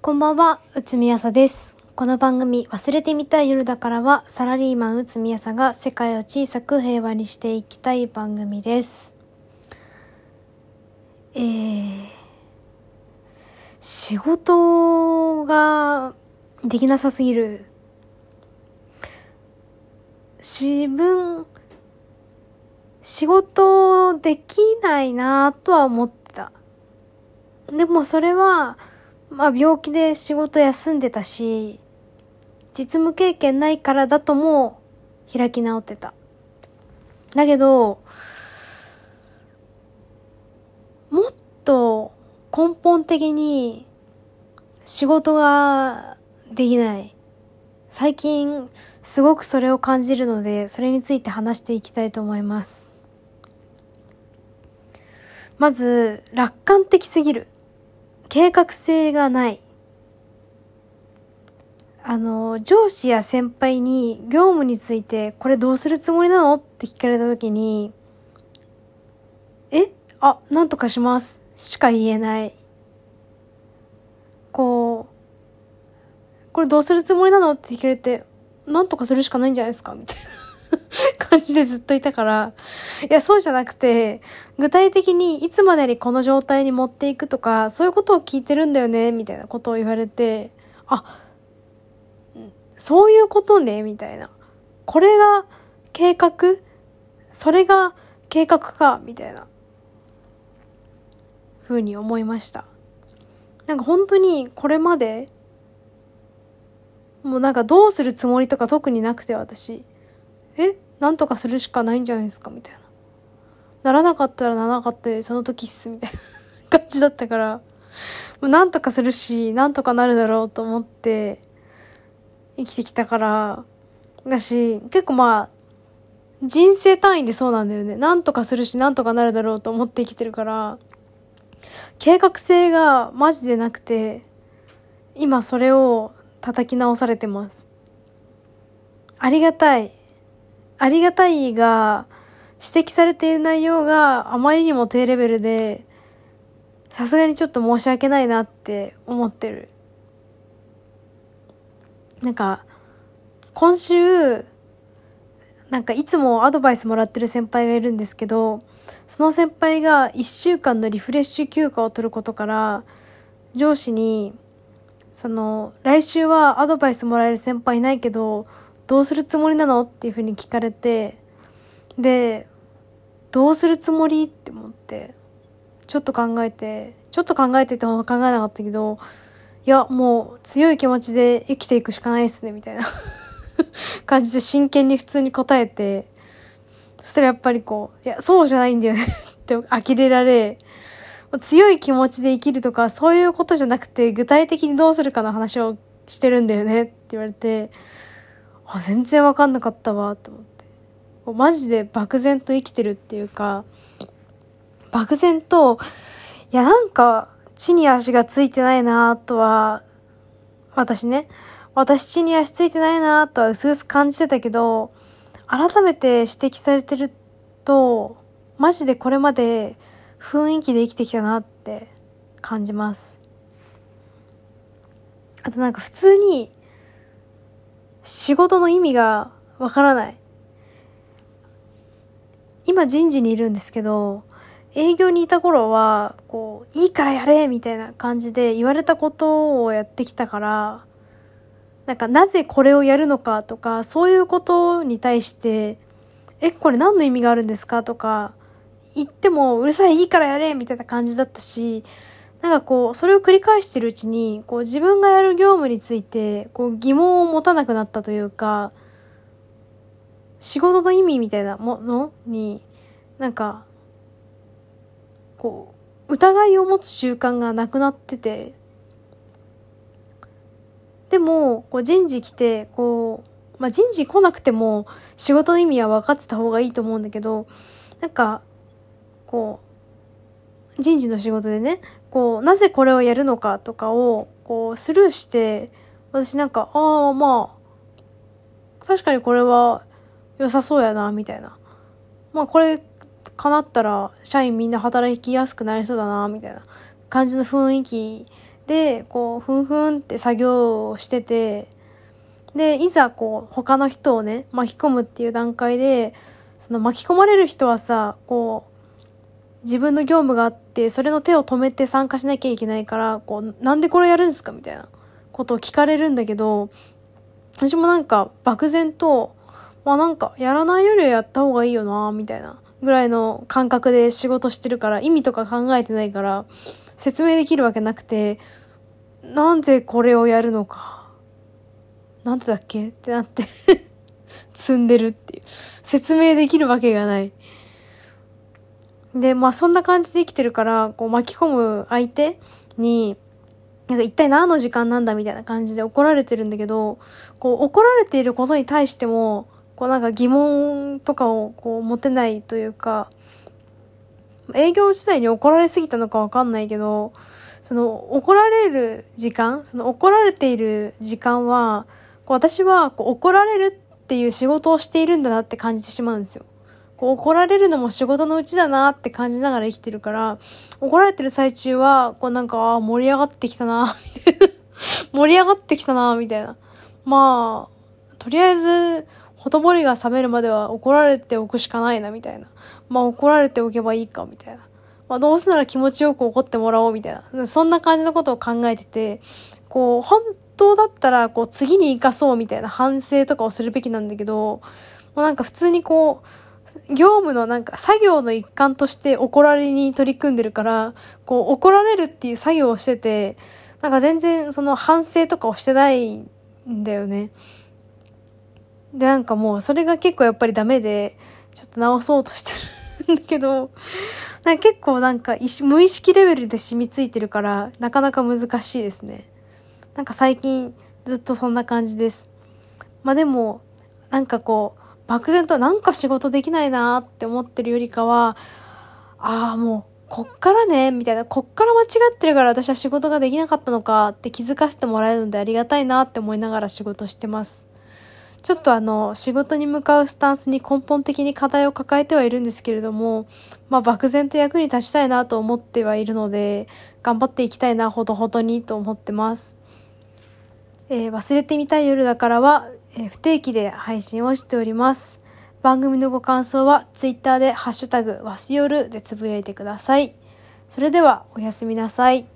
こんばんは、内海朝です。この番組、忘れてみたい夜だからは、サラリーマン内海朝が世界を小さく平和にしていきたい番組です。えー、仕事ができなさすぎる。自分、仕事できないなとは思ってた。でもそれは、まあ病気で仕事休んでたし、実務経験ないからだとも開き直ってた。だけど、もっと根本的に仕事ができない。最近すごくそれを感じるので、それについて話していきたいと思います。まず、楽観的すぎる。計画性がない。あの、上司や先輩に業務についてこれどうするつもりなのって聞かれた時に、えあ、なんとかします。しか言えない。こう、これどうするつもりなのって聞かれて、なんとかするしかないんじゃないですかみたいな 感じでずっといたから、いや、そうじゃなくて、具体的にいつまでにこの状態に持っていくとか、そういうことを聞いてるんだよね、みたいなことを言われて、あ、そういうことね、みたいな。これが計画？それが計画か、みたいな。ふうに思いました。なんか本当にこれまで、もうなんかどうするつもりとか特になくて私。え？なんとかするしかないんじゃないですかみたいな。ならなかったらならなかったでその時っすみたいな感じだったから、もうなんとかするし、なんとかなるだろうと思って生きてきたから、だし、結構まあ、人生単位でそうなんだよね。なんとかするし、なんとかなるだろうと思って生きてるから、計画性がマジでなくて、今それを叩き直されてます。ありがたい。ありがたいが、指摘されている内容があまりにも低レベルで、さすがにちょっと申し訳ないなって思ってる。なんか、今週、なんかいつもアドバイスもらってる先輩がいるんですけど、その先輩が1週間のリフレッシュ休暇を取ることから、上司に、その、来週はアドバイスもらえる先輩いないけど、どうするつもりなの？っていうふうに聞かれて、で、どうするつもり？って思って、ちょっと考えて、ちょっと考えてても考えなかったけど、いや、もう強い気持ちで生きていくしかないですね、みたいな 感じで真剣に普通に答えて、そしたらやっぱりこう、いや、そうじゃないんだよね って呆れられ、強い気持ちで生きるとか、そういうことじゃなくて、具体的にどうするかの話をしてるんだよねって言われて、あ、全然わかんなかったわ、と思って。こうマジで漠然と生きてるっていうか、漠然と、いや、なんか、地に足がついてないなとは、私ね、私地に足ついてないなとは薄々感じてたけど、改めて指摘されてると、マジでこれまで雰囲気で生きてきたなって感じます。あとなんか普通に仕事の意味がわからない。今人事にいるんですけど、営業にいた頃は、こう、いいからやれみたいな感じで言われたことをやってきたから、なんかなぜこれをやるのかとか、そういうことに対して、え、これ何の意味があるんですかとか、言ってもうるさいいいからやれみたいな感じだったし、なんかこう、それを繰り返してるうちに、こう自分がやる業務について、こう疑問を持たなくなったというか、仕事の意味みたいなものに、なんか、こう、疑いを持つ習慣がなくなってて、でも、こう人事来て、こう、まあ、人事来なくても仕事の意味は分かってた方がいいと思うんだけど、なんか、こう、人事の仕事でね、こう、なぜこれをやるのかとかを、こう、スルーして、私なんか、ああ、まあ、確かにこれは良さそうやな、みたいな。まあ、これ、叶ったら、社員みんな働きやすくなりそうだな、みたいな感じの雰囲気でこうふんふんって作業をしててでいざこう他の人をね巻き込むっていう段階でその巻き込まれる人はさこう自分の業務があってそれの手を止めて参加しなきゃいけないからこうなんでこれやるんですかみたいなことを聞かれるんだけど私もなんか漠然とまあなんかやらないよりはやった方がいいよなみたいなぐらいの感覚で仕事してるから意味とか考えてないから説明できるわけなくてなんでこれをやるのかなんでだっけってなって 積んでるっていう。説明できるわけがない。でまあそんな感じで生きてるからこう巻き込む相手になんか一体何の時間なんだみたいな感じで怒られてるんだけどこう怒られていることに対してもこうなんか疑問とかをこう持てないというか営業時代に怒られすぎたのかわかんないけどその怒られる時間その怒られている時間はこう私はこう怒られるっていう仕事をしているんだなって感じてしまうんですよ。こう怒られるのも仕事のうちだなって感じながら生きてるから、怒られてる最中は、こうなんか、あ盛り上がってきたな、みたいな。盛り上がってきたな、みたいな。まあ、とりあえず、ほとぼりが冷めるまでは怒られておくしかないな、みたいな。まあ怒られておけばいいか、みたいな。まあどうせなら気持ちよく怒ってもらおう、みたいな。そんな感じのことを考えてて、こう、本当だったら、こう、次に生かそう、みたいな反省とかをするべきなんだけど、もうなんか普通にこう、業務のなんか作業の一環として怒られに取り組んでるから、こう怒られるっていう作業をしてて、なんか全然その反省とかをしてないんだよね。で、なんかもうそれが結構やっぱりダメで、ちょっと直そうとしてるんだけど、なんか結構なんか無意識レベルで染みついてるから、なかなか難しいですね。なんか最近ずっとそんな感じです。まあでも、なんかこう、漠然となんか仕事できないなって思ってるよりかは、ああ、もう、こっからね、みたいな、こっから間違ってるから私は仕事ができなかったのかって気づかせてもらえるのでありがたいなって思いながら仕事してます。ちょっとあの、仕事に向かうスタンスに根本的に課題を抱えてはいるんですけれども、まあ漠然と役に立ちたいなと思ってはいるので、頑張っていきたいな、ほどほどにと思ってます。えー、忘れてみたい夜だからは、えー、不定期で配信をしております。番組のご感想は Twitter でハッシュタグわすよるでつぶやいてください。それではおやすみなさい。